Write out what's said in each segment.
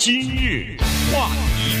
今日话题，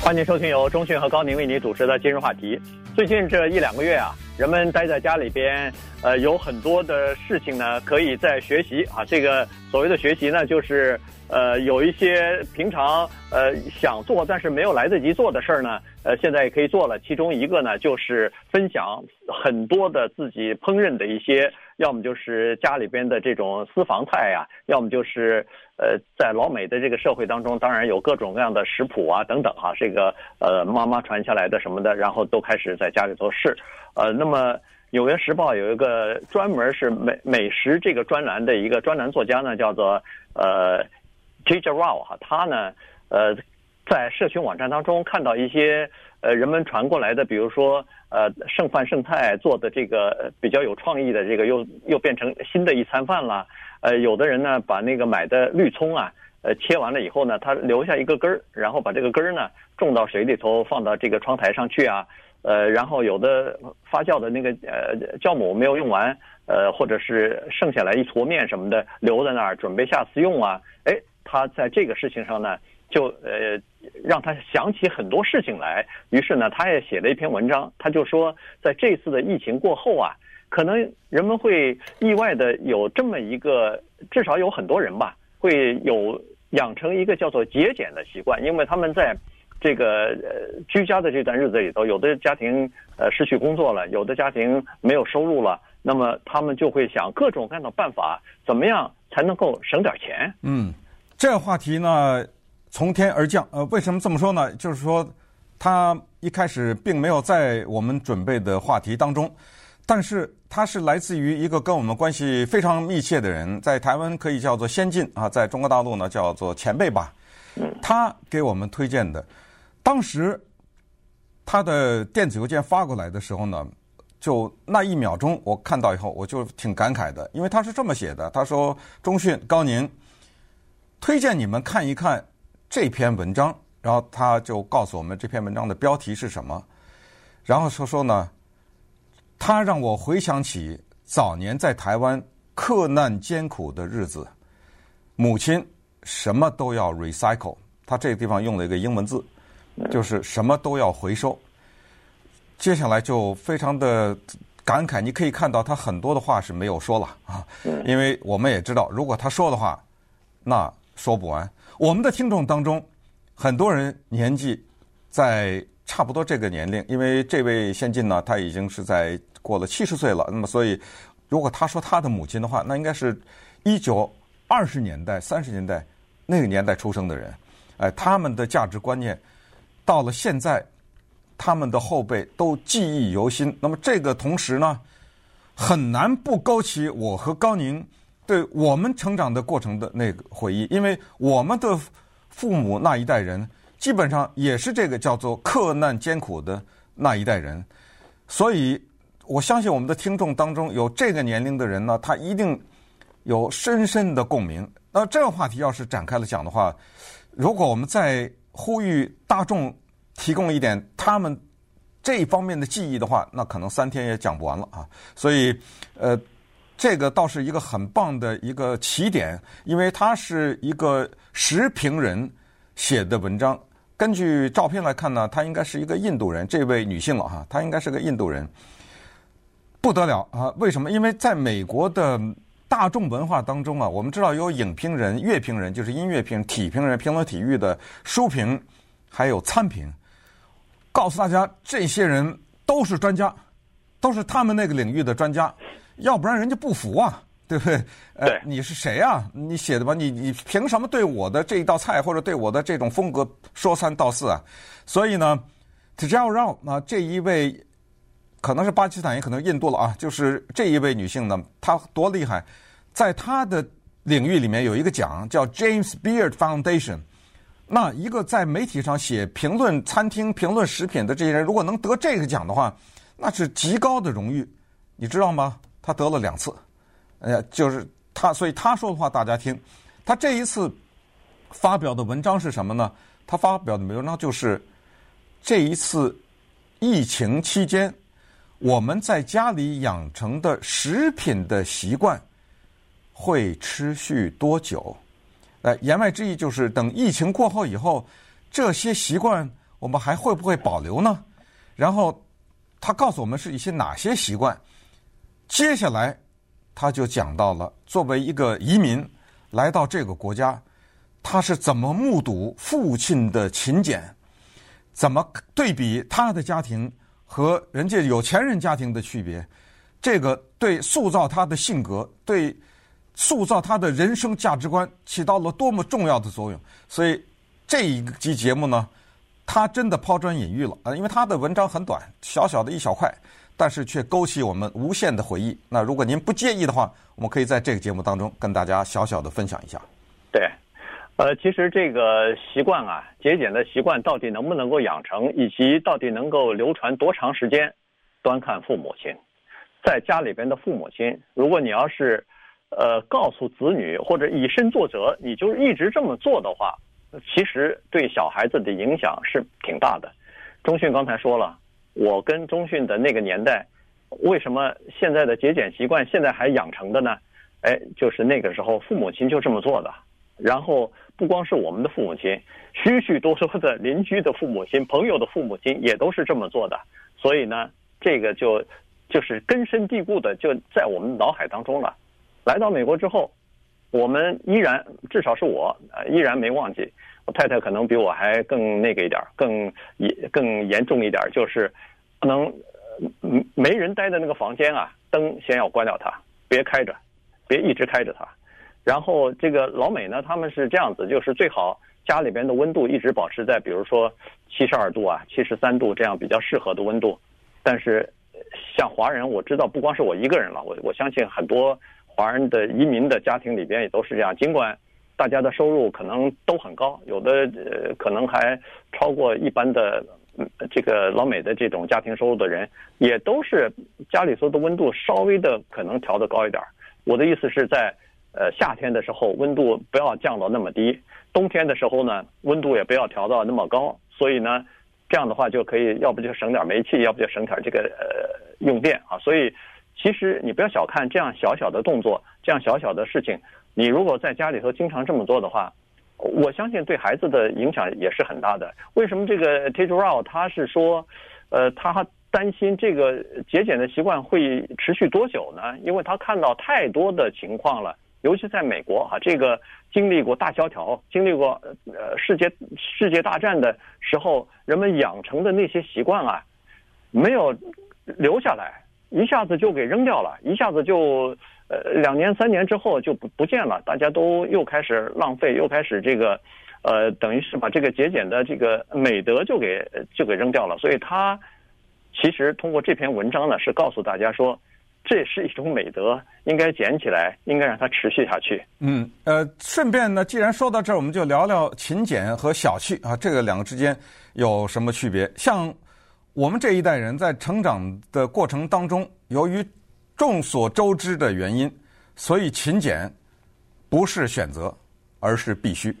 欢迎收听由中讯和高宁为你主持的今日话题。最近这一两个月啊，人们待在家里边，呃，有很多的事情呢，可以在学习啊。这个所谓的学习呢，就是呃，有一些平常呃想做但是没有来得及做的事儿呢，呃，现在也可以做了。其中一个呢，就是分享很多的自己烹饪的一些。要么就是家里边的这种私房菜呀，要么就是呃，在老美的这个社会当中，当然有各种各样的食谱啊等等哈，这个呃妈妈传下来的什么的，然后都开始在家里头试。呃，那么《纽约时报》有一个专门是美美食这个专栏的一个专栏作家呢，叫做呃 J.J. Rao 哈，他呢呃在社群网站当中看到一些呃人们传过来的，比如说。呃，剩饭剩菜做的这个比较有创意的这个又又变成新的一餐饭了。呃，有的人呢把那个买的绿葱啊，呃切完了以后呢，他留下一个根儿，然后把这个根儿呢种到水里头，放到这个窗台上去啊。呃，然后有的发酵的那个呃酵母没有用完，呃，或者是剩下来一坨面什么的留在那儿，准备下次用啊。哎，他在这个事情上呢。就呃，让他想起很多事情来，于是呢，他也写了一篇文章。他就说，在这次的疫情过后啊，可能人们会意外的有这么一个，至少有很多人吧，会有养成一个叫做节俭的习惯，因为他们在这个呃居家的这段日子里头，有的家庭呃失去工作了，有的家庭没有收入了，那么他们就会想各种各样的办法，怎么样才能够省点钱？嗯，这个话题呢。从天而降，呃，为什么这么说呢？就是说，他一开始并没有在我们准备的话题当中，但是他是来自于一个跟我们关系非常密切的人，在台湾可以叫做先进啊，在中国大陆呢叫做前辈吧。他给我们推荐的，当时他的电子邮件发过来的时候呢，就那一秒钟我看到以后，我就挺感慨的，因为他是这么写的，他说：“中讯高宁推荐你们看一看。”这篇文章，然后他就告诉我们这篇文章的标题是什么，然后说说呢，他让我回想起早年在台湾克难艰苦的日子，母亲什么都要 recycle，他这个地方用了一个英文字，就是什么都要回收。接下来就非常的感慨，你可以看到他很多的话是没有说了啊，因为我们也知道，如果他说的话，那说不完。我们的听众当中，很多人年纪在差不多这个年龄，因为这位先进呢，他已经是在过了七十岁了。那么，所以如果他说他的母亲的话，那应该是一九二十年代、三十年代那个年代出生的人。哎，他们的价值观念到了现在，他们的后辈都记忆犹新。那么，这个同时呢，很难不勾起我和高宁。对我们成长的过程的那个回忆，因为我们的父母那一代人基本上也是这个叫做克难艰苦的那一代人，所以我相信我们的听众当中有这个年龄的人呢，他一定有深深的共鸣。那这个话题要是展开了讲的话，如果我们再呼吁大众提供一点他们这一方面的记忆的话，那可能三天也讲不完了啊。所以，呃。这个倒是一个很棒的一个起点，因为他是一个时评人写的文章。根据照片来看呢，她应该是一个印度人，这位女性了哈，她应该是个印度人。不得了啊！为什么？因为在美国的大众文化当中啊，我们知道有影评人、乐评人，就是音乐评、体评人、评论体育的书评，还有餐评。告诉大家，这些人都是专家，都是他们那个领域的专家。要不然人家不服啊，对不对？呃，你是谁啊？你写的吧？你你凭什么对我的这一道菜或者对我的这种风格说三道四啊？所以呢，Tejal Rao 啊，这一位可能是巴基斯坦，也可能印度了啊。就是这一位女性呢，她多厉害，在她的领域里面有一个奖叫 James Beard Foundation。那一个在媒体上写评论餐厅、评论食品的这些人，如果能得这个奖的话，那是极高的荣誉，你知道吗？他得了两次，呃，就是他，所以他说的话大家听。他这一次发表的文章是什么呢？他发表的文章就是这一次疫情期间我们在家里养成的食品的习惯会持续多久？呃，言外之意就是等疫情过后以后，这些习惯我们还会不会保留呢？然后他告诉我们是一些哪些习惯。接下来他就讲到了，作为一个移民来到这个国家，他是怎么目睹父亲的勤俭，怎么对比他的家庭和人家有钱人家庭的区别，这个对塑造他的性格，对。塑造他的人生价值观起到了多么重要的作用，所以这一集节目呢，他真的抛砖引玉了啊！因为他的文章很短，小小的一小块，但是却勾起我们无限的回忆。那如果您不介意的话，我们可以在这个节目当中跟大家小小的分享一下。对，呃，其实这个习惯啊，节俭的习惯到底能不能够养成，以及到底能够流传多长时间，端看父母亲，在家里边的父母亲，如果你要是。呃，告诉子女或者以身作则，你就一直这么做的话，其实对小孩子的影响是挺大的。中迅刚才说了，我跟中迅的那个年代，为什么现在的节俭习惯现在还养成的呢？哎，就是那个时候父母亲就这么做的。然后不光是我们的父母亲，许许多多的邻居的父母亲、朋友的父母亲也都是这么做的。所以呢，这个就就是根深蒂固的就在我们脑海当中了。来到美国之后，我们依然，至少是我，呃，依然没忘记。我太太可能比我还更那个一点，更严更严重一点，就是不能没人待的那个房间啊，灯先要关掉它，别开着，别一直开着它。然后这个老美呢，他们是这样子，就是最好家里边的温度一直保持在，比如说七十二度啊、七十三度这样比较适合的温度。但是像华人，我知道不光是我一个人了，我我相信很多。华人的移民的家庭里边也都是这样，尽管大家的收入可能都很高，有的呃可能还超过一般的这个老美的这种家庭收入的人，也都是家里头的温度稍微的可能调得高一点。我的意思是在呃夏天的时候温度不要降到那么低，冬天的时候呢温度也不要调到那么高，所以呢这样的话就可以要不就省点煤气，要不就省点这个呃用电啊，所以。其实你不要小看这样小小的动作，这样小小的事情，你如果在家里头经常这么做的话，我相信对孩子的影响也是很大的。为什么这个 Tate Rao 他是说，呃，他担心这个节俭的习惯会持续多久呢？因为他看到太多的情况了，尤其在美国哈，这个经历过大萧条、经历过呃世界世界大战的时候，人们养成的那些习惯啊，没有留下来。一下子就给扔掉了，一下子就呃两年三年之后就不不见了，大家都又开始浪费，又开始这个，呃，等于是把这个节俭的这个美德就给就给扔掉了。所以他其实通过这篇文章呢，是告诉大家说，这是一种美德，应该捡起来，应该让它持续下去。嗯，呃，顺便呢，既然说到这儿，我们就聊聊勤俭和小气啊，这个两个之间有什么区别？像。我们这一代人在成长的过程当中，由于众所周知的原因，所以勤俭不是选择，而是必须。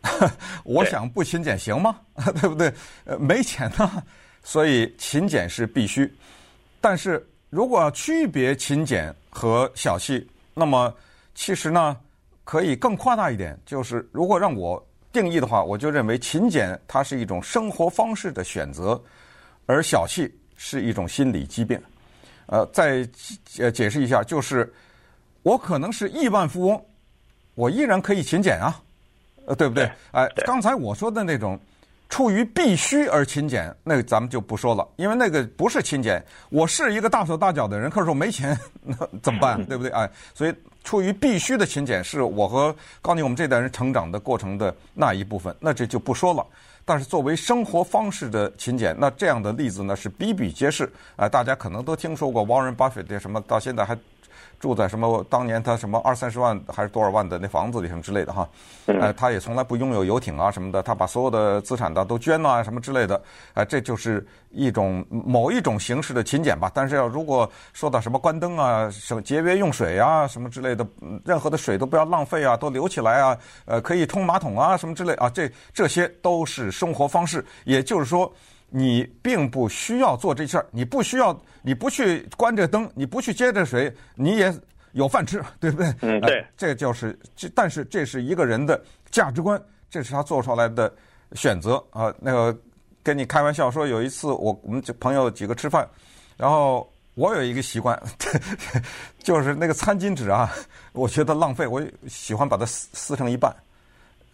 我想不勤俭行吗？对不对？呃，没钱呢，所以勤俭是必须。但是如果要区别勤俭和小气，那么其实呢，可以更夸大一点，就是如果让我定义的话，我就认为勤俭它是一种生活方式的选择。而小气是一种心理疾病，呃，再呃解释一下，就是我可能是亿万富翁，我依然可以勤俭啊，呃，对不对？哎，刚才我说的那种出于必须而勤俭，那个咱们就不说了，因为那个不是勤俭。我是一个大手大脚的人，可是我没钱，那怎么办？对不对？哎，所以出于必须的勤俭，是我和高宁我们这代人成长的过程的那一部分，那这就不说了。但是作为生活方式的勤俭，那这样的例子呢是比比皆是啊、呃！大家可能都听说过 Warren Buffett 什么，到现在还住在什么当年他什么二三十万还是多少万的那房子里什么之类的哈。呃，他也从来不拥有游艇啊什么的，他把所有的资产的都捐了啊什么之类的。啊、呃，这就是一种某一种形式的勤俭吧。但是要如果说到什么关灯啊、什么节约用水啊什么之类的，任何的水都不要浪费啊，都留起来啊，呃，可以冲马桶啊什么之类啊，这这些都是生活方式。也就是说，你并不需要做这事儿，你不需要，你不去关这灯，你不去接这水，你也有饭吃，对不对？嗯，对，呃、这就是这，但是这是一个人的价值观，这是他做出来的选择啊、呃。那个跟你开玩笑说，有一次我我们朋友几个吃饭，然后我有一个习惯，就是那个餐巾纸啊，我觉得浪费，我喜欢把它撕撕成一半。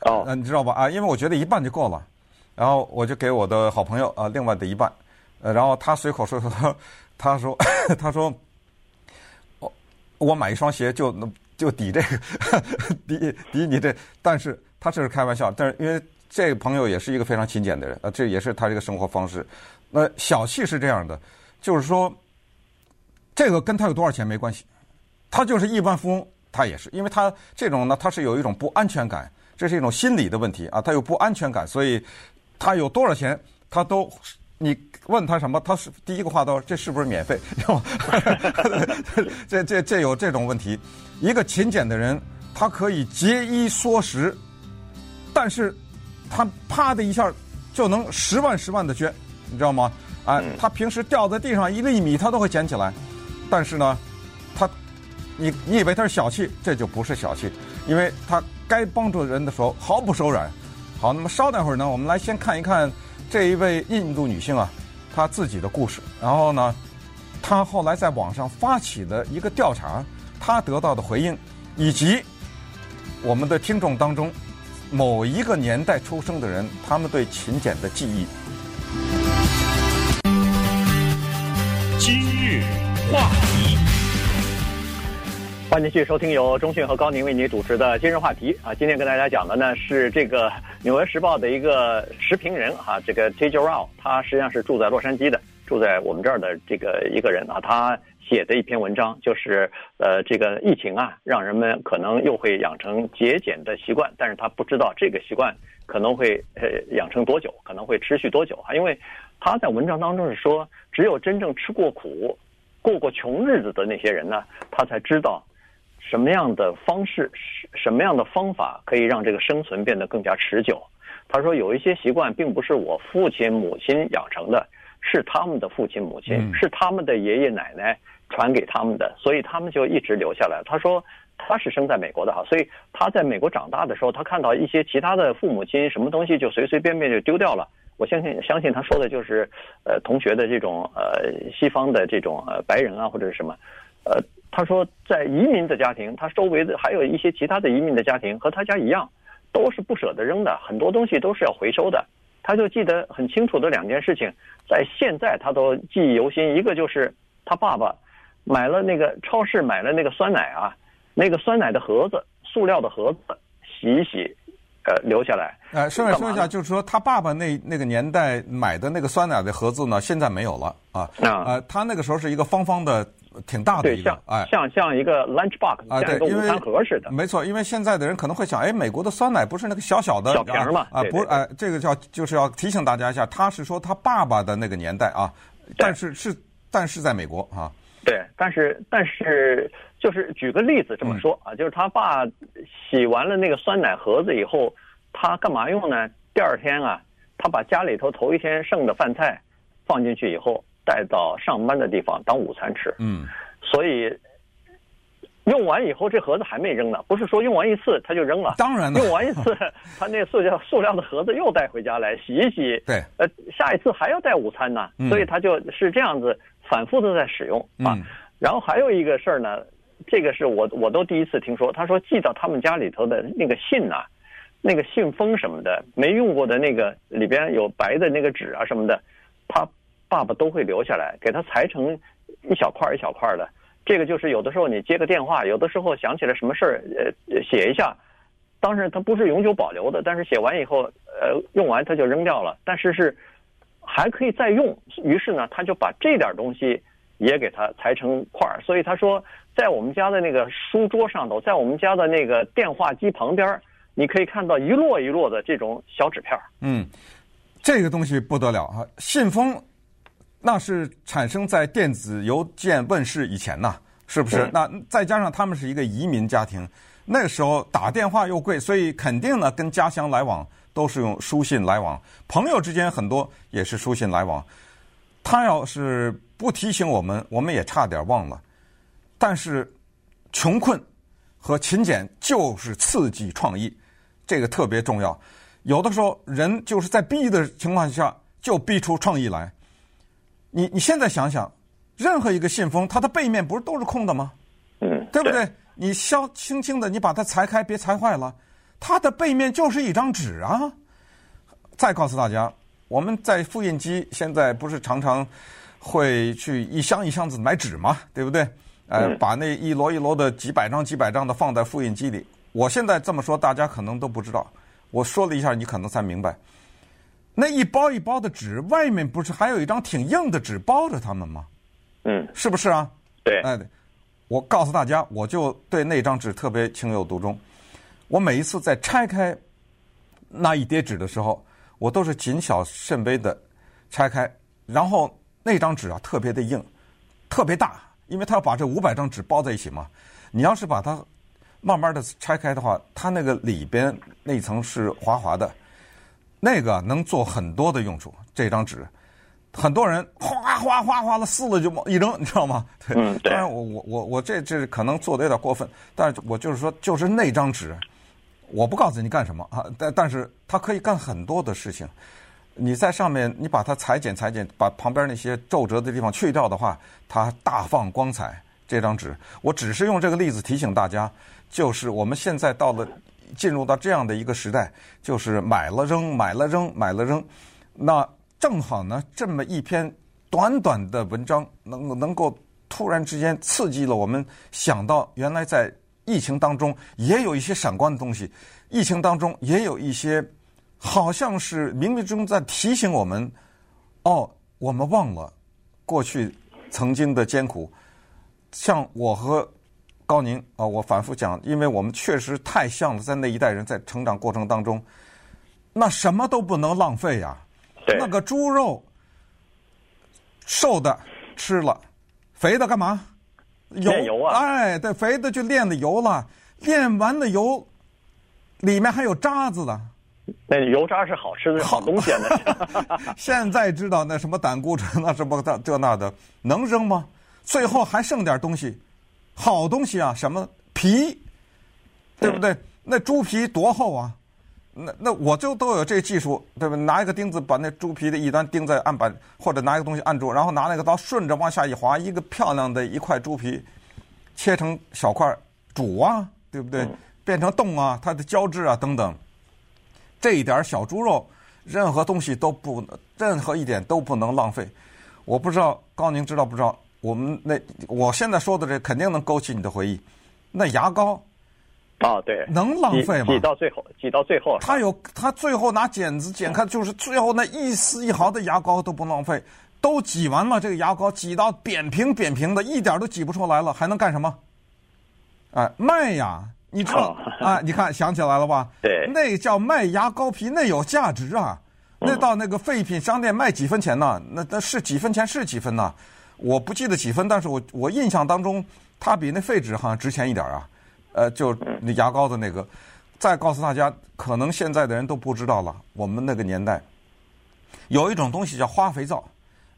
哦，呃，你知道吧？啊，因为我觉得一半就够了，然后我就给我的好朋友啊、另外的一半，呃，然后他随口说说，他说 他说，我我买一双鞋就就抵这个 抵抵你这，但是他这是开玩笑，但是因为这个朋友也是一个非常勤俭的人啊，这也是他这个生活方式。那小气是这样的，就是说，这个跟他有多少钱没关系，他就是亿万富翁，他也是，因为他这种呢，他是有一种不安全感。这是一种心理的问题啊，他有不安全感，所以他有多少钱，他都你问他什么，他是第一个话都这是不是免费？这这这有这种问题。一个勤俭的人，他可以节衣缩食，但是他啪的一下就能十万十万的捐，你知道吗？哎，他平时掉在地上一粒米，他都会捡起来，但是呢，他你你以为他是小气，这就不是小气，因为他。该帮助人的时候毫不手软。好，那么稍等会儿呢，我们来先看一看这一位印度女性啊，她自己的故事。然后呢，她后来在网上发起的一个调查，她得到的回应，以及我们的听众当中某一个年代出生的人，他们对勤俭的记忆。今日话题。欢迎继续收听由中讯和高宁为你主持的今日话题啊！今天跟大家讲的呢是这个《纽约时报》的一个时评人啊，这个 Teja Rao，他实际上是住在洛杉矶的，住在我们这儿的这个一个人啊，他写的一篇文章就是呃，这个疫情啊，让人们可能又会养成节俭的习惯，但是他不知道这个习惯可能会呃养成多久，可能会持续多久啊？因为他在文章当中是说，只有真正吃过苦、过过穷日子的那些人呢，他才知道。什么样的方式，什么样的方法可以让这个生存变得更加持久？他说有一些习惯并不是我父亲母亲养成的，是他们的父亲母亲，是他们的爷爷奶奶传给他们的，所以他们就一直留下来。他说他是生在美国的哈，所以他在美国长大的时候，他看到一些其他的父母亲什么东西就随随便便就丢掉了。我相信相信他说的就是呃同学的这种呃西方的这种呃白人啊或者是什么呃。他说，在移民的家庭，他周围的还有一些其他的移民的家庭，和他家一样，都是不舍得扔的，很多东西都是要回收的。他就记得很清楚的两件事情，在现在他都记忆犹新。一个就是他爸爸买了那个超市买了那个酸奶啊，那个酸奶的盒子，塑料的盒子，洗一洗。呃，留下来。呃，顺便说一下，就是说他爸爸那那个年代买的那个酸奶的盒子呢，现在没有了啊。啊。呃，他那个时候是一个方方的、挺大的一个，像哎，像像一个 lunch box，啊，对，像一个午餐盒似的。没错，因为现在的人可能会想，哎，美国的酸奶不是那个小小的小瓶嘛？啊，不是，哎，这个叫就是要提醒大家一下，他是说他爸爸的那个年代啊，但是是但是在美国啊。对，但是但是就是举个例子这么说啊，就是他爸洗完了那个酸奶盒子以后，他干嘛用呢？第二天啊，他把家里头头一天剩的饭菜放进去以后，带到上班的地方当午餐吃。嗯，所以用完以后这盒子还没扔呢，不是说用完一次他就扔了。当然了，用完一次，他那塑料塑料的盒子又带回家来洗一洗。对，呃，下一次还要带午餐呢，所以他就是这样子。反复的在使用啊，然后还有一个事儿呢，这个是我我都第一次听说。他说寄到他们家里头的那个信呐，那个信封什么的，没用过的那个里边有白的那个纸啊什么的，他爸爸都会留下来，给他裁成一小块一小块的。这个就是有的时候你接个电话，有的时候想起来什么事儿，呃，写一下。当然它不是永久保留的，但是写完以后，呃，用完它就扔掉了。但是是。还可以再用，于是呢，他就把这点东西也给它裁成块儿。所以他说，在我们家的那个书桌上头，在我们家的那个电话机旁边，你可以看到一摞一摞的这种小纸片儿。嗯，这个东西不得了啊！信封那是产生在电子邮件问世以前呐，是不是？那再加上他们是一个移民家庭，那个时候打电话又贵，所以肯定呢跟家乡来往。都是用书信来往，朋友之间很多也是书信来往。他要是不提醒我们，我们也差点忘了。但是穷困和勤俭就是刺激创意，这个特别重要。有的时候人就是在逼的情况下就逼出创意来。你你现在想想，任何一个信封，它的背面不是都是空的吗？嗯，对不对？你削轻轻的，你把它裁开，别裁坏了，它的背面就是一张纸啊。再告诉大家，我们在复印机现在不是常常会去一箱一箱子买纸吗？对不对？呃，把那一摞一摞的几百张几百张的放在复印机里。我现在这么说，大家可能都不知道。我说了一下，你可能才明白。那一包一包的纸，外面不是还有一张挺硬的纸包着它们吗？嗯，是不是啊？对。哎，我告诉大家，我就对那张纸特别情有独钟。我每一次在拆开那一叠纸的时候，我都是谨小慎微的拆开，然后那张纸啊特别的硬，特别大，因为它要把这五百张纸包在一起嘛。你要是把它慢慢的拆开的话，它那个里边那层是滑滑的。那个能做很多的用处，这张纸，很多人哗哗哗哗的撕了就往一扔，你知道吗？对。嗯，对。当然我我我我这这可能做的有点过分，但是我就是说，就是那张纸，我不告诉你干什么啊，但但是它可以干很多的事情。你在上面，你把它裁剪裁剪，把旁边那些皱褶的地方去掉的话，它大放光彩。这张纸，我只是用这个例子提醒大家，就是我们现在到了。进入到这样的一个时代，就是买了扔，买了扔，买了扔。那正好呢，这么一篇短短的文章，能能够突然之间刺激了我们想到，原来在疫情当中也有一些闪光的东西，疫情当中也有一些，好像是冥冥之中在提醒我们，哦，我们忘了过去曾经的艰苦，像我和。高宁啊，我反复讲，因为我们确实太像了，在那一代人在成长过程当中，那什么都不能浪费呀。对。那个猪肉，瘦的吃了，肥的干嘛？炼油啊！哎，对，肥的就炼的油了，炼完了油，里面还有渣子的。那油渣是好吃的好东西呢。现在知道那什么胆固醇那什么这这那的，能扔吗？最后还剩点东西。好东西啊，什么皮，对不对？那猪皮多厚啊？那那我就都有这技术，对吧？拿一个钉子把那猪皮的一端钉在案板，或者拿一个东西按住，然后拿那个刀顺着往下一划，一个漂亮的一块猪皮，切成小块煮啊，对不对？变成冻啊，它的胶质啊等等，这一点小猪肉，任何东西都不，任何一点都不能浪费。我不知道高宁知道不知道？我们那我现在说的这肯定能勾起你的回忆，那牙膏，啊对，能浪费吗？挤到最后，挤到最后，他有他最后拿剪子剪开，就是最后那一丝一毫的牙膏都不浪费，都挤完了，这个牙膏挤到扁平扁平的，一点都挤不出来了，还能干什么？哎，卖呀！你知道啊？你看想起来了吧？对，那叫卖牙膏皮，那有价值啊！那到那个废品商店卖几分钱呢？那那是几分钱是几分呢？我不记得几分，但是我我印象当中，它比那废纸好像值钱一点啊。呃，就那牙膏的那个。再告诉大家，可能现在的人都不知道了。我们那个年代有一种东西叫花肥皂，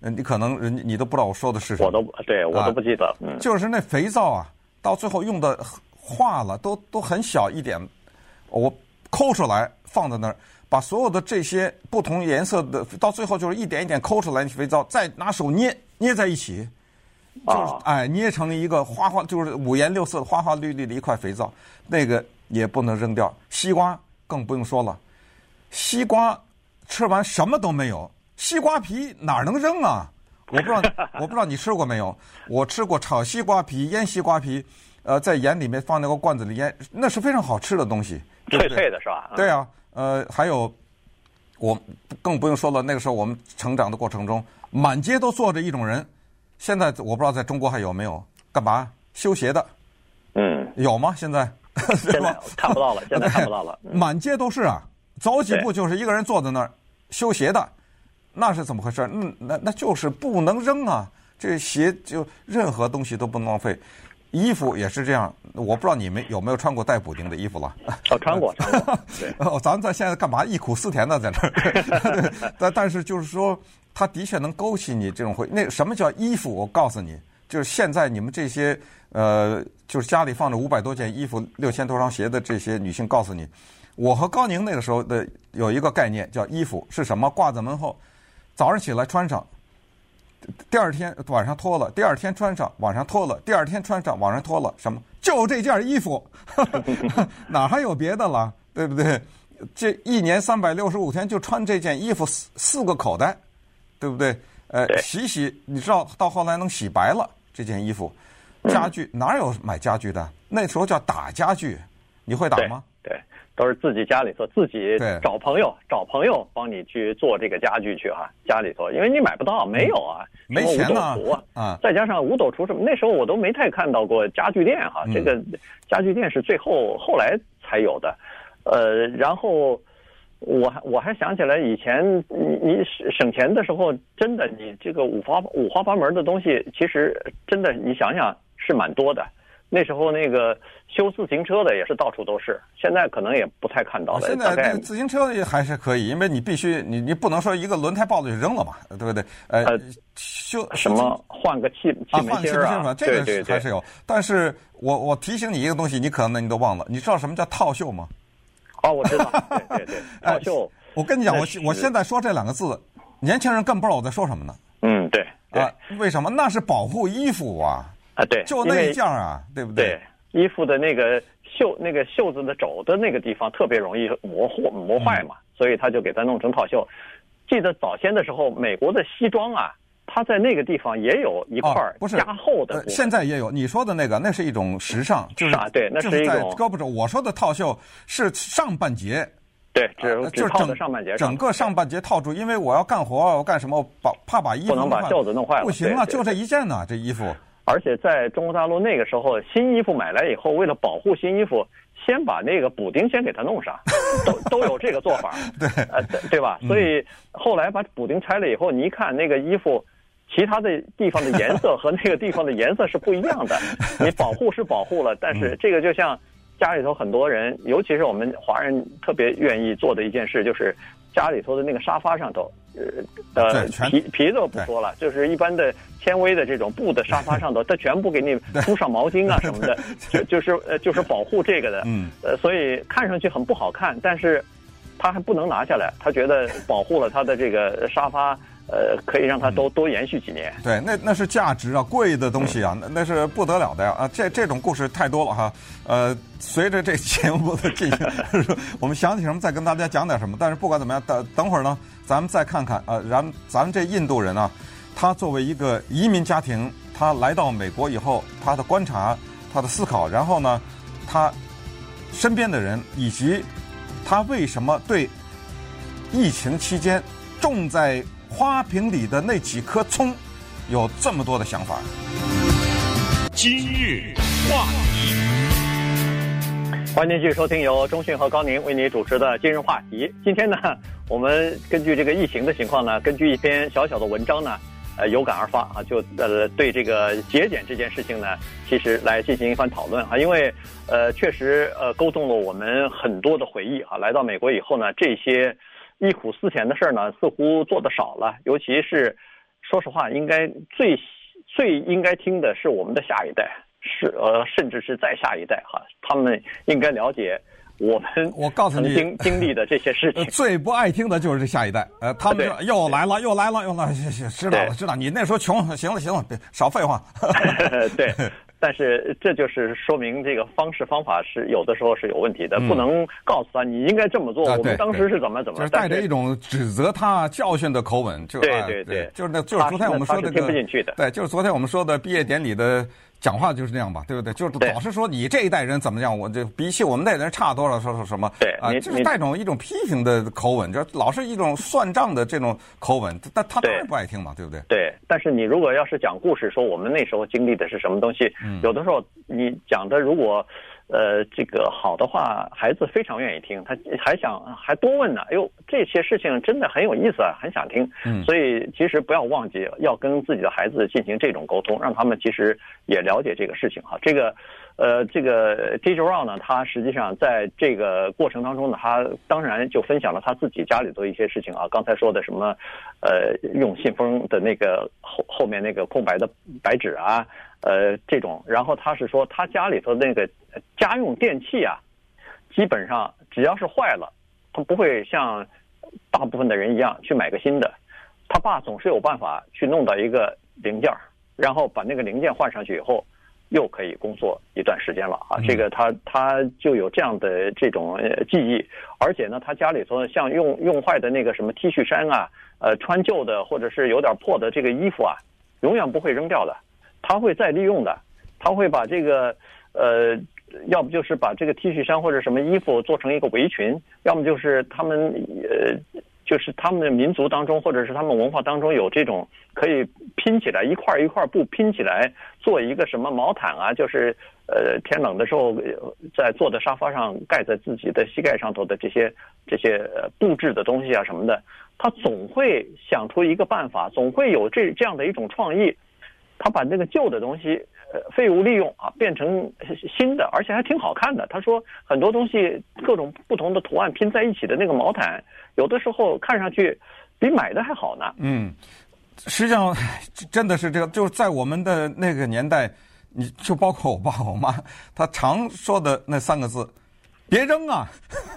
嗯，你可能人你都不知道我说的是什么。我都对我都不记得。啊，就是那肥皂啊，到最后用的化了，都都很小一点，我抠出来放在那儿。把所有的这些不同颜色的，到最后就是一点一点抠出来的肥皂，再拿手捏捏在一起，就是哎捏成一个花花，就是五颜六色的花花绿绿的一块肥皂，那个也不能扔掉。西瓜更不用说了，西瓜吃完什么都没有，西瓜皮哪能扔啊？我不知道，我不知道你吃过没有？我吃过炒西瓜皮、腌西瓜皮，呃，在盐里面放那个罐子里腌，那是非常好吃的东西，对对脆脆的是吧？对啊。呃，还有，我更不用说了。那个时候我们成长的过程中，满街都坐着一种人。现在我不知道在中国还有没有干嘛修鞋的？嗯，有吗？现在现在 看不到了，现在看不到了。满街都是啊，走几步就是一个人坐在那儿修鞋的，那是怎么回事？嗯，那那就是不能扔啊！这鞋就任何东西都不能浪费。衣服也是这样，我不知道你们有没有穿过带补丁的衣服了？哦，穿过，穿过。对，哦，咱们在现在干嘛忆苦思甜呢？在那儿。但但是就是说，它的确能勾起你这种回。那什么叫衣服？我告诉你，就是现在你们这些呃，就是家里放着五百多件衣服、六千多双鞋的这些女性，告诉你，我和高宁那个时候的有一个概念叫衣服是什么？挂在门后，早上起来穿上，第二天晚上脱了，第二天穿上，晚上脱了，第二天穿上，晚上脱了，什么？就这件衣服，哪还有别的了？对不对？这一年三百六十五天就穿这件衣服，四四个口袋，对不对？呃，洗洗，你知道到后来能洗白了这件衣服。家具哪有买家具的？那时候叫打家具，你会打吗？对，对，都是自己家里头自己找朋友，找朋友帮你去做这个家具去哈。家里头，因为你买不到，没有啊，没钱啊啊。再加上五斗橱什么，那时候我都没太看到过家具店哈。这个家具店是最后后来才有的。呃，然后我还我还想起来以前你你省钱的时候，真的你这个五花五花八门的东西，其实真的你想想是蛮多的。那时候那个修自行车的也是到处都是，现在可能也不太看到了。现在自行车也还是可以，因为你必须你你不能说一个轮胎爆了就扔了嘛，对不对？呃，修什么换个气气门芯啊，这个是还是有。但是我我提醒你一个东西，你可能你都忘了，你知道什么叫套袖吗？哦，我知道，对对对，套袖。我跟你讲，我我现在说这两个字，年轻人更不知道我在说什么呢。嗯，对。啊，为什么？那是保护衣服啊。啊，对，就那一件啊，对不对？对，衣服的那个袖，那个袖子的肘的那个地方特别容易磨破磨坏嘛，所以他就给它弄成套袖。记得早先的时候，美国的西装啊，它在那个地方也有一块不是加厚的。现在也有，你说的那个，那是一种时尚，就是啊，对，那是一种胳膊肘。我说的套袖是上半截，对，只只套在上半截，整个上半截套住，因为我要干活，我干什么，把怕把衣服不能把袖子弄坏了，不行啊，就这一件呢，这衣服。而且在中国大陆那个时候，新衣服买来以后，为了保护新衣服，先把那个补丁先给它弄上，都都有这个做法。对，呃，对吧？所以后来把补丁拆了以后，你一看那个衣服，其他的地方的颜色和那个地方的颜色是不一样的。你保护是保护了，但是这个就像家里头很多人，尤其是我们华人特别愿意做的一件事，就是家里头的那个沙发上头。呃呃，皮皮的我不说了，就是一般的纤维的这种布的沙发上头，它全部给你铺上毛巾啊什么的，就就是呃就是保护这个的，嗯，呃，所以看上去很不好看，但是他还不能拿下来，他觉得保护了他的这个沙发。呃，可以让它多多延续几年。对，那那是价值啊，贵的东西啊，那那是不得了的呀啊！这这种故事太多了哈。呃，随着这节目的进行，我们想起什么再跟大家讲点什么。但是不管怎么样，等等会儿呢，咱们再看看啊，然咱们这印度人啊，他作为一个移民家庭，他来到美国以后，他的观察，他的思考，然后呢，他身边的人以及他为什么对疫情期间重在花瓶里的那几颗葱，有这么多的想法。今日话题，欢迎继续收听由中讯和高宁为你主持的今日话题。今天呢，我们根据这个疫情的情况呢，根据一篇小小的文章呢，呃，有感而发啊，就呃对这个节俭这件事情呢，其实来进行一番讨论啊，因为呃确实呃勾动了我们很多的回忆啊。来到美国以后呢，这些。忆苦思甜的事儿呢，似乎做的少了。尤其是，说实话，应该最最应该听的是我们的下一代，是呃，甚至是再下一代哈，他们应该了解我们我告诉你经经历的这些事情。最不爱听的就是这下一代，呃，他们又来了，又来了，又来了，知道了，知道。你那时候穷，行了，行了，别少废话。对。但是这就是说明这个方式方法是有的时候是有问题的，不能告诉他你应该这么做。我们当时是怎么怎么，就是带着一种指责他教训的口吻，就对对对，就是那就是昨天我们说的听不进去的，对，就是昨天我们说的毕业典礼的。讲话就是这样吧，对不对？就是老是说你这一代人怎么样，我这比起我们那代人差多少，说说什么？对啊，就是带种一种批评的口吻，就老是一种算账的这种口吻，但他当然不爱听嘛，对不对？对，但是你如果要是讲故事，说我们那时候经历的是什么东西，有的时候你讲的如果。呃，这个好的话，孩子非常愿意听，他还想还多问呢。哎呦，这些事情真的很有意思啊，很想听。嗯，所以其实不要忘记要跟自己的孩子进行这种沟通，让他们其实也了解这个事情哈。这个，呃，这个 Teacher Ron 呢，他实际上在这个过程当中呢，他当然就分享了他自己家里头一些事情啊。刚才说的什么，呃，用信封的那个后后面那个空白的白纸啊，呃，这种。然后他是说，他家里头那个家用电器啊，基本上只要是坏了，他不会像大部分的人一样去买个新的。他爸总是有办法去弄到一个零件儿。然后把那个零件换上去以后，又可以工作一段时间了啊！这个他他就有这样的这种记忆，而且呢，他家里头像用用坏的那个什么 T 恤衫啊，呃，穿旧的或者是有点破的这个衣服啊，永远不会扔掉的，他会再利用的，他会把这个呃，要不就是把这个 T 恤衫或者什么衣服做成一个围裙，要么就是他们呃。就是他们的民族当中，或者是他们文化当中有这种可以拼起来一块一块布拼起来做一个什么毛毯啊，就是呃天冷的时候在坐在沙发上盖在自己的膝盖上头的这些这些布置的东西啊什么的，他总会想出一个办法，总会有这这样的一种创意，他把那个旧的东西废物利用啊变成新的，而且还挺好看的。他说很多东西各种不同的图案拼在一起的那个毛毯。有的时候看上去比买的还好呢。嗯，实际上真的是这个，就是在我们的那个年代，你就包括我爸我妈，他常说的那三个字：“别扔啊！”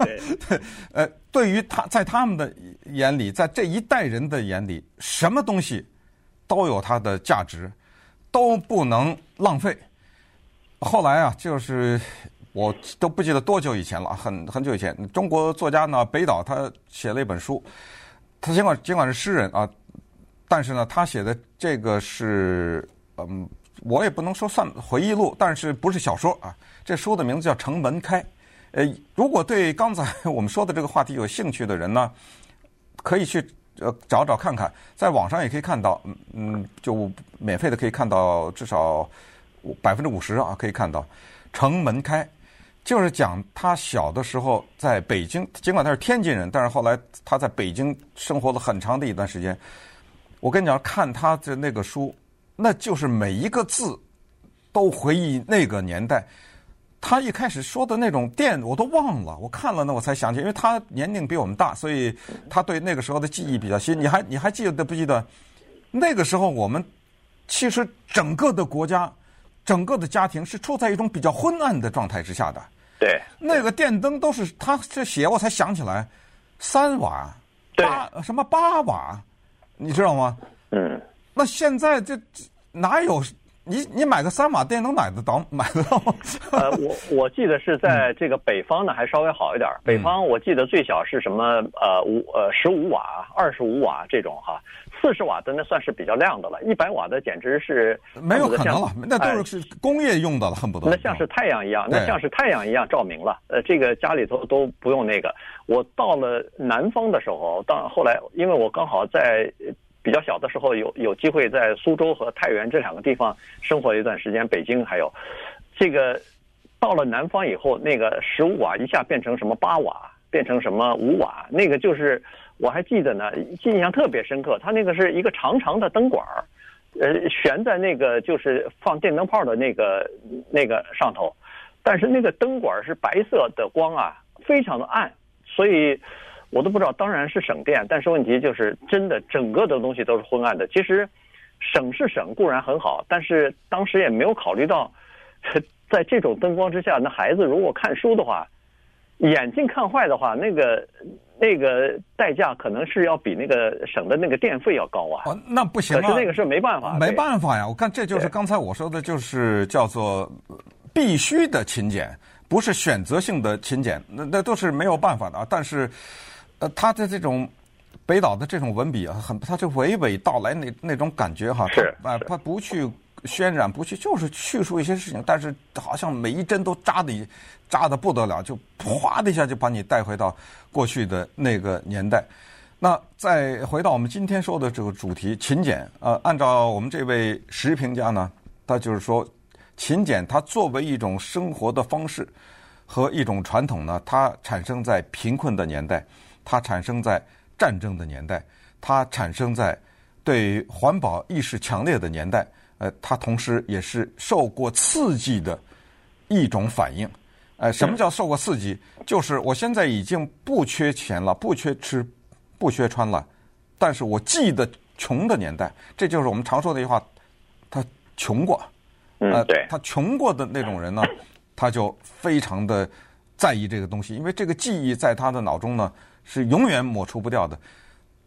对 对，呃，对于他在他们的眼里，在这一代人的眼里，什么东西都有它的价值，都不能浪费。后来啊，就是。我都不记得多久以前了，很很久以前。中国作家呢，北岛他写了一本书，他尽管尽管是诗人啊，但是呢，他写的这个是嗯，我也不能说算回忆录，但是不是小说啊。这书的名字叫《城门开》。呃，如果对刚才 我们说的这个话题有兴趣的人呢，可以去呃找找看看，在网上也可以看到，嗯，就免费的可以看到至少百分之五十啊，可以看到《城门开》。就是讲他小的时候在北京，尽管他是天津人，但是后来他在北京生活了很长的一段时间。我跟你讲，看他的那个书，那就是每一个字都回忆那个年代。他一开始说的那种电我都忘了，我看了呢，我才想起，因为他年龄比我们大，所以他对那个时候的记忆比较新。你还你还记得不记得那个时候我们其实整个的国家？整个的家庭是处在一种比较昏暗的状态之下的。对，那个电灯都是他这写，我才想起来，三瓦，八什么八瓦，你知道吗？嗯。那现在这哪有？你你买个三瓦电能买得到买得到吗？呃，我我记得是在这个北方呢，还稍微好一点。北方我记得最小是什么？呃，五呃十五瓦、二十五瓦这种哈。四十瓦的那算是比较亮的了，一百瓦的简直是没有可能了，那都是工业用的了，恨不得。那像是太阳一样，那像是太阳一样照明了。呃，这个家里头都不用那个。我到了南方的时候，到后来，因为我刚好在比较小的时候有有机会在苏州和太原这两个地方生活一段时间，北京还有这个到了南方以后，那个十五瓦一下变成什么八瓦，变成什么五瓦，那个就是。我还记得呢，印象特别深刻。它那个是一个长长的灯管儿，呃，悬在那个就是放电灯泡的那个那个上头，但是那个灯管是白色的光啊，非常的暗，所以我都不知道。当然是省电，但是问题就是真的整个的东西都是昏暗的。其实省是省，固然很好，但是当时也没有考虑到，在这种灯光之下，那孩子如果看书的话，眼睛看坏的话，那个。那个代价可能是要比那个省的那个电费要高啊！哦，那不行啊！可是那个是没办法，没办法呀！我看这就是刚才我说的，就是叫做必须的勤俭，不是选择性的勤俭，那那都是没有办法的啊！但是，呃，他的这种北岛的这种文笔啊，很，他就娓娓道来那那种感觉哈，是啊，他不去。渲染不去，就是叙述一些事情，但是好像每一针都扎的，扎的不得了，就哗的一下就把你带回到过去的那个年代。那再回到我们今天说的这个主题，勤俭。呃，按照我们这位时评家呢，他就是说，勤俭它作为一种生活的方式和一种传统呢，它产生在贫困的年代，它产生在战争的年代，它产生在对环保意识强烈的年代。呃，它同时也是受过刺激的一种反应。呃，什么叫受过刺激？就是我现在已经不缺钱了，不缺吃，不缺穿了，但是我记得穷的年代，这就是我们常说的一句话，他穷过。呃，对，他穷过的那种人呢，他就非常的在意这个东西，因为这个记忆在他的脑中呢是永远抹除不掉的。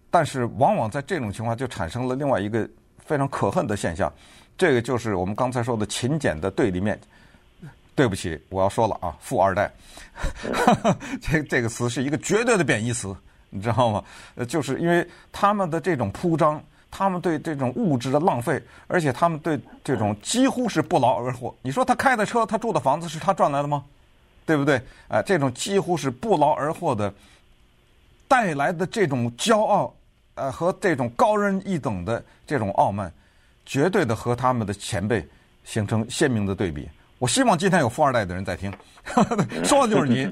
但是往往在这种情况就产生了另外一个非常可恨的现象，这个就是我们刚才说的勤俭的对立面。对不起，我要说了啊，富二代，这这个词是一个绝对的贬义词，你知道吗？呃，就是因为他们的这种铺张，他们对这种物质的浪费，而且他们对这种几乎是不劳而获。你说他开的车，他住的房子是他赚来的吗？对不对？哎、这种几乎是不劳而获的带来的这种骄傲，呃，和这种高人一等的这种傲慢，绝对的和他们的前辈形成鲜明的对比。我希望今天有富二代的人在听，说的就是你。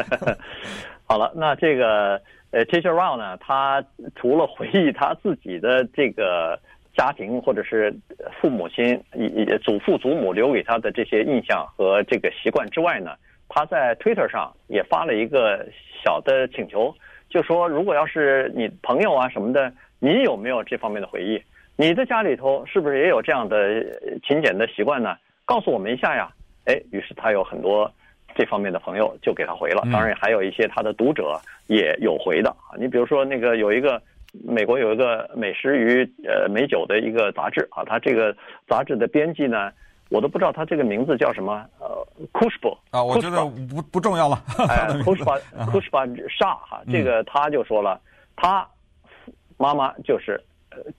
好了，那这个呃，Teacher Rao 呢，他除了回忆他自己的这个家庭或者是父母亲、祖父祖母留给他的这些印象和这个习惯之外呢，他在 Twitter 上也发了一个小的请求，就说如果要是你朋友啊什么的，你有没有这方面的回忆？你的家里头是不是也有这样的勤俭的习惯呢？告诉我们一下呀，哎，于是他有很多这方面的朋友就给他回了，当然还有一些他的读者也有回的啊。你比如说那个有一个美国有一个美食与呃美酒的一个杂志啊，他这个杂志的编辑呢，我都不知道他这个名字叫什么，呃，Kushba 啊，我觉得不不重要了，哎，Kushba Kushba Shah 哈，这个他就说了，他妈妈就是。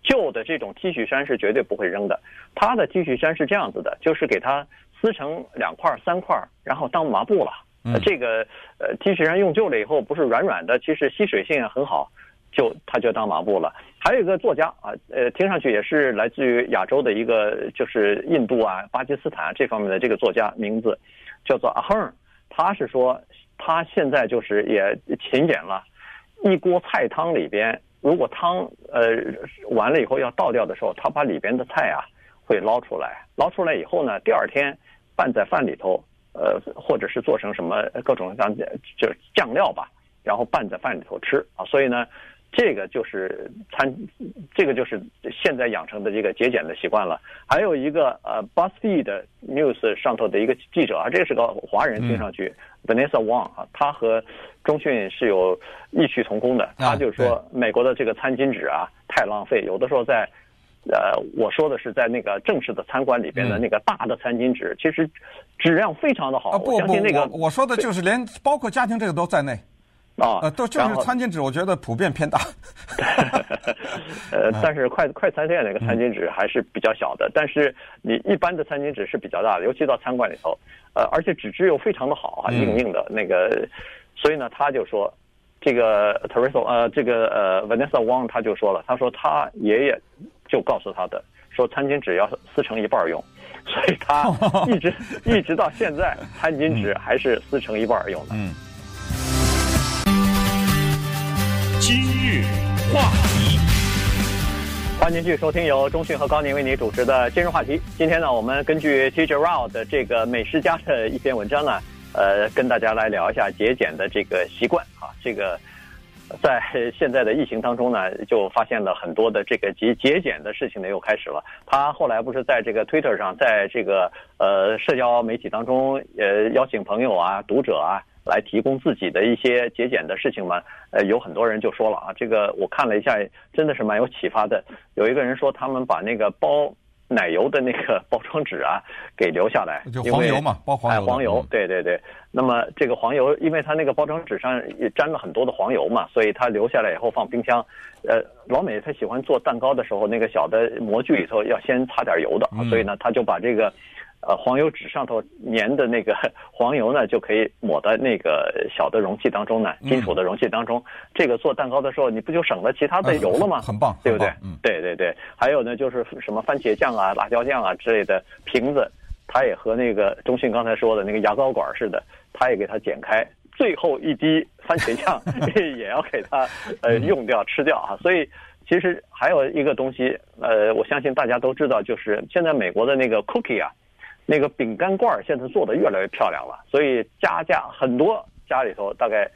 旧的这种 T 恤衫是绝对不会扔的。他的 T 恤衫是这样子的，就是给他撕成两块、三块，然后当麻布了。嗯、这个呃 T 恤衫用旧了以后，不是软软的，其实吸水性也很好，就他就当麻布了。还有一个作家啊，呃，听上去也是来自于亚洲的一个，就是印度啊、巴基斯坦啊这方面的这个作家，名字叫做阿亨。他是说他现在就是也勤俭了，一锅菜汤里边。如果汤呃完了以后要倒掉的时候，他把里边的菜啊会捞出来，捞出来以后呢，第二天拌在饭里头，呃，或者是做成什么各种像就是酱料吧，然后拌在饭里头吃啊。所以呢，这个就是餐，这个就是现在养成的这个节俭的习惯了。还有一个呃，BuzzFeed News 上头的一个记者啊，这是个华人，听上去。Vanessa Wang 啊，他和中讯是有异曲同工的。他就说，美国的这个餐巾纸啊太浪费，有的时候在，呃，我说的是在那个正式的餐馆里边的那个大的餐巾纸，其实质量非常的好。我相信那个，我说的就是连包括家庭这个都在内。啊，呃，都就是餐巾纸，我觉得普遍偏大。呃，但是快快餐店那个餐巾纸还是比较小的，但是你一般的餐巾纸是比较大的，尤其到餐馆里头，呃，而且纸质又非常的好啊，硬硬的那个，所以呢，他就说，这个 Teresa 呃，这个呃 Vanessa Wang 他就说了，他说他爷爷就告诉他的，说餐巾纸要撕成一半用，所以他 一直一直到现在，餐巾纸还是撕成一半用的。嗯。话题，欢迎继续收听由中讯和高宁为你主持的今日话题。今天呢，我们根据 TJ Rao 的这个美食家的一篇文章呢，呃，跟大家来聊一下节俭的这个习惯啊。这个在现在的疫情当中呢，就发现了很多的这个节节俭的事情呢，又开始了。他后来不是在这个 Twitter 上，在这个呃社交媒体当中，呃，邀请朋友啊、读者啊。来提供自己的一些节俭的事情嘛？呃，有很多人就说了啊，这个我看了一下，真的是蛮有启发的。有一个人说，他们把那个包奶油的那个包装纸啊 给留下来，就黄油嘛，包黄油。哎，黄油，对对对。那么这个黄油，因为它那个包装纸上也沾了很多的黄油嘛，所以它留下来以后放冰箱。呃，老美他喜欢做蛋糕的时候，那个小的模具里头要先擦点油的，所以呢，他就把这个。呃，黄油纸上头粘的那个 黄油呢，就可以抹在那个小的容器当中呢，金属的容器当中。嗯、这个做蛋糕的时候，你不就省了其他的油了吗？呃、很棒，对不对？嗯，对对对。还有呢，就是什么番茄酱啊、辣椒酱啊之类的瓶子，它也和那个中信刚才说的那个牙膏管似的，它也给它剪开，最后一滴番茄酱 也要给它呃用掉吃掉啊。所以其实还有一个东西，呃，我相信大家都知道，就是现在美国的那个 cookie 啊，那个饼干罐现在做的越来越漂亮了，所以加价很多家里头大概。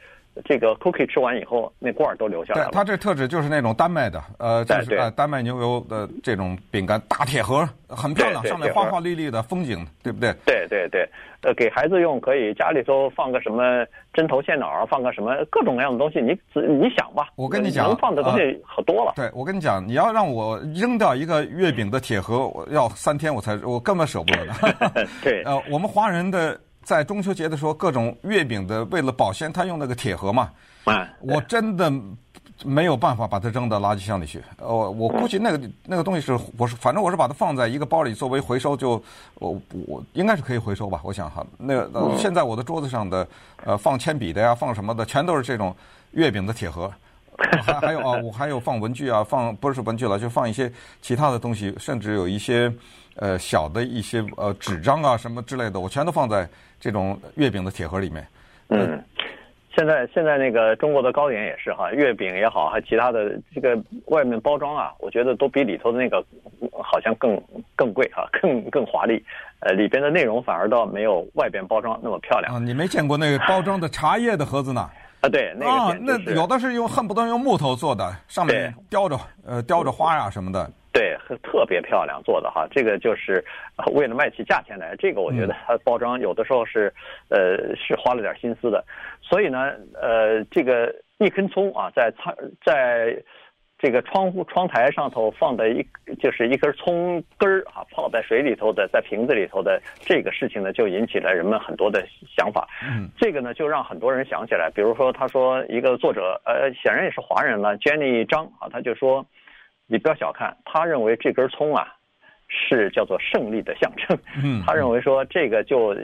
这个 cookie 吃完以后，那罐儿都留下来了。对，它这特指就是那种丹麦的，呃，就是呃丹麦牛油的这种饼干，大铁盒，很漂亮，上面花花绿绿的风景，对不对？对对对，呃，给孩子用可以，家里头放个什么针头线脑，放个什么各种各样的东西，你你想吧。我跟你讲，能放的东西可多了。对，我跟你讲，你要让我扔掉一个月饼的铁盒，我要三天我才，我根本舍不得的。对，呃，我们华人的。在中秋节的时候，各种月饼的为了保鲜，他用那个铁盒嘛。啊，我真的没有办法把它扔到垃圾箱里去。呃，我估计那个那个东西是，我是反正我是把它放在一个包里作为回收，就我我应该是可以回收吧。我想哈，那个现在我的桌子上的呃放铅笔的呀，放什么的，全都是这种月饼的铁盒。还 还有啊，我还有放文具啊，放不是文具了，就放一些其他的东西，甚至有一些呃小的一些呃纸张啊什么之类的，我全都放在。这种月饼的铁盒里面，嗯，现在现在那个中国的糕点也是哈，月饼也好，还其他的这个外面包装啊，我觉得都比里头的那个好像更更贵哈，更更华丽，呃，里边的内容反而倒没有外边包装那么漂亮。啊，你没见过那个包装的茶叶的盒子呢？啊，对，那个啊，那有的是用恨不得用木头做的，上面雕着呃雕着花呀什么的。对，特别漂亮做的哈，这个就是为了卖起价钱来。这个我觉得它包装有的时候是，呃，是花了点心思的。所以呢，呃，这个一根葱啊，在窗，在这个窗户窗台上头放的一，就是一根葱根儿啊，泡在水里头的，在瓶子里头的这个事情呢，就引起了人们很多的想法。嗯，这个呢，就让很多人想起来，比如说他说一个作者，呃，显然也是华人了，Jenny 张啊，他就说。你不要小看，他认为这根葱啊，是叫做胜利的象征。嗯，他认为说这个就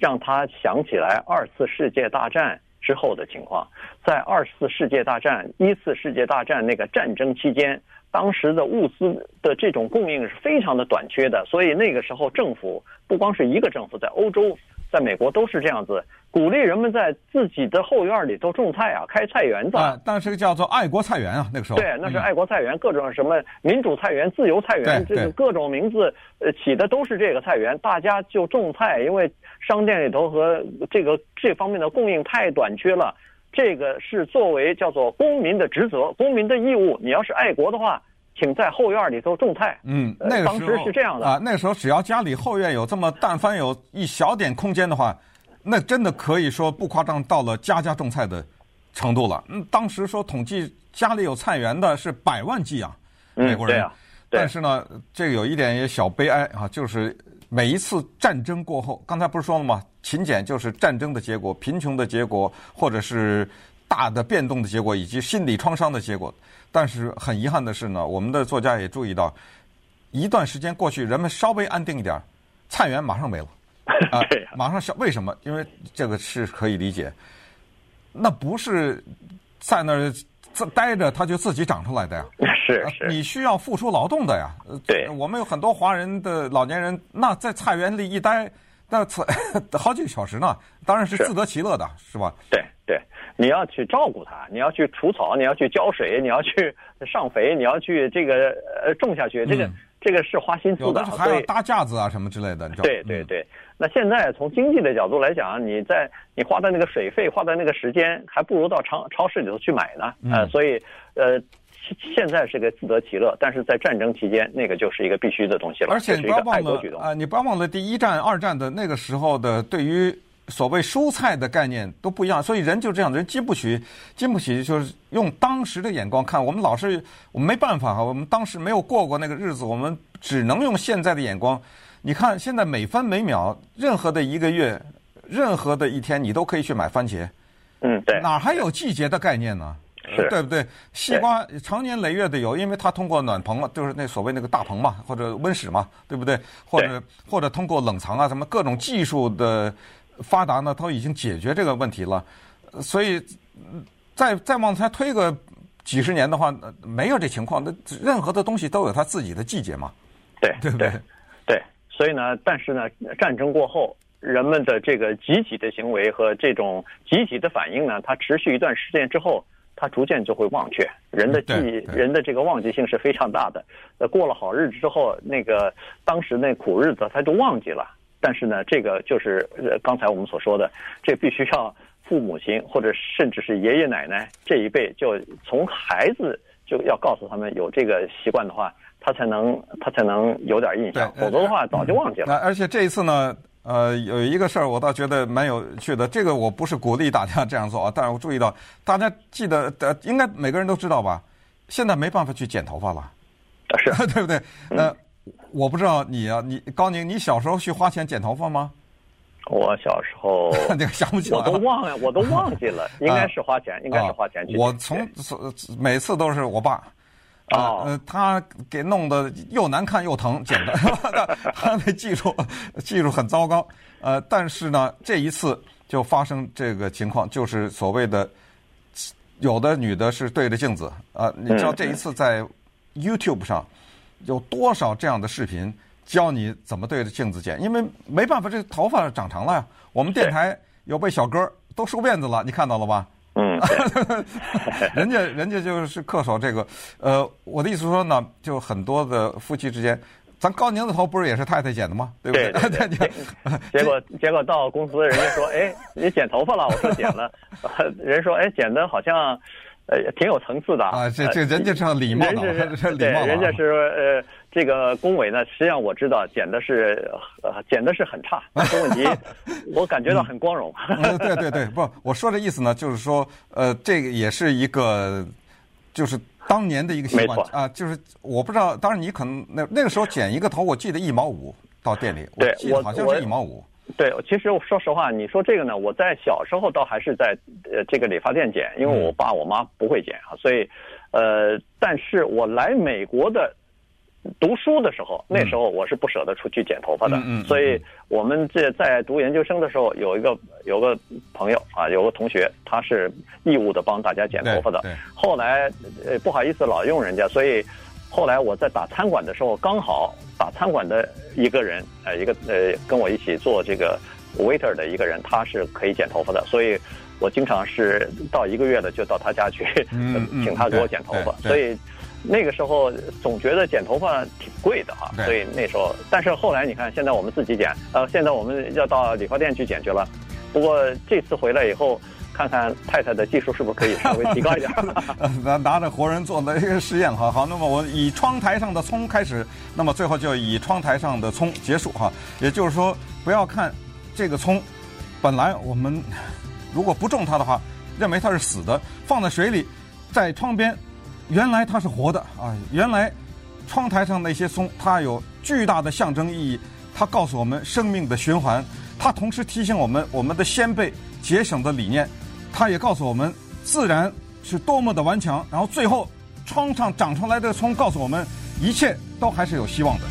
让他想起来二次世界大战之后的情况。在二次世界大战、一次世界大战那个战争期间，当时的物资的这种供应是非常的短缺的，所以那个时候政府不光是一个政府，在欧洲。在美国都是这样子，鼓励人们在自己的后院里头种菜啊，开菜园子。啊，当时叫做爱国菜园啊，那个时候。对，那是爱国菜园，嗯、各种什么民主菜园、自由菜园，这个各种名字，呃，起的都是这个菜园。大家就种菜，因为商店里头和这个这方面的供应太短缺了。这个是作为叫做公民的职责、公民的义务。你要是爱国的话。请在后院里头种菜。嗯，那个时候、呃、当时是这样的啊。那时候，只要家里后院有这么但凡有一小点空间的话，那真的可以说不夸张，到了家家种菜的程度了。嗯，当时说统计家里有菜园的是百万计啊，美国人。嗯、对啊。对。但是呢，这个有一点也小悲哀啊，就是每一次战争过后，刚才不是说了吗？勤俭就是战争的结果，贫穷的结果，或者是大的变动的结果，以及心理创伤的结果。但是很遗憾的是呢，我们的作家也注意到，一段时间过去，人们稍微安定一点，菜园马上没了，啊，马上消。为什么？因为这个是可以理解，那不是在那儿自待着，它就自己长出来的呀。是是，你需要付出劳动的呀。对，我们有很多华人的老年人，那在菜园里一待，那 好几个小时呢，当然是自得其乐的，是，是吧？对对。你要去照顾它，你要去除草，你要去浇水，你要去上肥，你要去这个呃种下去，这个、嗯、这个是花心思的。还要搭架子啊什么之类的。对对对。那现在从经济的角度来讲，你在你花的那个水费，花的那个时间，还不如到超超市里头去买呢。嗯、呃，所以呃，现在是个自得其乐，但是在战争期间，那个就是一个必须的东西了。而且你不要忘了啊、呃，你不要忘了第一战、二战的那个时候的对于。所谓蔬菜的概念都不一样，所以人就这样，人经不起，经不起，就是用当时的眼光看。我们老是，我们没办法哈，我们当时没有过过那个日子，我们只能用现在的眼光。你看，现在每分每秒，任何的一个月，任何的一天，你都可以去买番茄。嗯，对。哪还有季节的概念呢？是，对不对？西瓜长年累月的有，因为它通过暖棚嘛，就是那所谓那个大棚嘛，或者温室嘛，对不对？或者或者通过冷藏啊，什么各种技术的。发达呢，都已经解决这个问题了，所以再再往前推个几十年的话，没有这情况。那任何的东西都有它自己的季节嘛，对对不对？对，所以呢，但是呢，战争过后，人们的这个集体的行为和这种集体的反应呢，它持续一段时间之后，他逐渐就会忘却。人的记忆，人的这个忘记性是非常大的。呃，过了好日子之后，那个当时那苦日子他就忘记了。但是呢，这个就是呃刚才我们所说的，这必须要父母亲或者甚至是爷爷奶奶这一辈，就从孩子就要告诉他们有这个习惯的话，他才能他才能有点印象，否则的话早就忘记了。那而且这一次呢，呃，有一个事儿我倒觉得蛮有趣的。这个我不是鼓励大家这样做啊，但是我注意到大家记得呃，应该每个人都知道吧？现在没办法去剪头发了，是 对不对？呃。我不知道你啊，你高宁，你小时候去花钱剪头发吗？我小时候 那个想不起来，我都忘了，我都忘记了，应该是花钱，啊、应该是花钱去。我从每次都是我爸啊，呃，他给弄得又难看又疼，剪的，他那技术技术很糟糕。呃，但是呢，这一次就发生这个情况，就是所谓的有的女的是对着镜子啊、呃，你知道这一次在 YouTube 上。有多少这样的视频教你怎么对着镜子剪？因为没办法，这头发长长了呀。我们电台有位小哥都梳辫子了，你看到了吧？嗯，人家人家就是恪守这个。呃，我的意思说呢，就很多的夫妻之间，咱高宁的头不是也是太太剪的吗？对不对？对对 对。结果结果到公司，人家说：“哎，你剪头发了？”我说：“剪了。”人说：“哎，剪的好像。”呃，挺有层次的啊！这这人家是礼貌的，人是 对，人家是呃，这个工委呢。实际上我知道剪的是呃，剪的是很差，但是问题 我感觉到很光荣。嗯、对对对，不，我说的意思呢，就是说呃，这个也是一个，就是当年的一个习惯啊，就是我不知道，当然你可能那那个时候剪一个头，我记得一毛五到店里，对，我记得好像是一毛五。对，其实说实话，你说这个呢，我在小时候倒还是在呃这个理发店剪，因为我爸我妈不会剪啊，所以，呃，但是我来美国的读书的时候，那时候我是不舍得出去剪头发的，嗯，所以我们这在读研究生的时候，有一个有个朋友啊，有个同学，他是义务的帮大家剪头发的，后来呃不好意思老用人家，所以。后来我在打餐馆的时候，刚好打餐馆的一个人，呃，一个呃，跟我一起做这个 waiter 的一个人，他是可以剪头发的，所以我经常是到一个月了就到他家去，嗯嗯、请他给我剪头发。所以那个时候总觉得剪头发挺贵的哈，所以那时候，但是后来你看，现在我们自己剪，呃，现在我们要到理发店去剪去了。不过这次回来以后。看看太太的技术是不是可以 稍微提高一点？拿拿着活人做的一个实验，哈，好，那么我以窗台上的葱开始，那么最后就以窗台上的葱结束，哈。也就是说，不要看这个葱，本来我们如果不种它的话，认为它是死的，放在水里，在窗边，原来它是活的啊！原来窗台上那些葱，它有巨大的象征意义，它告诉我们生命的循环，它同时提醒我们我们的先辈节省的理念。他也告诉我们，自然是多么的顽强，然后最后，窗上长出来的葱告诉我们，一切都还是有希望的。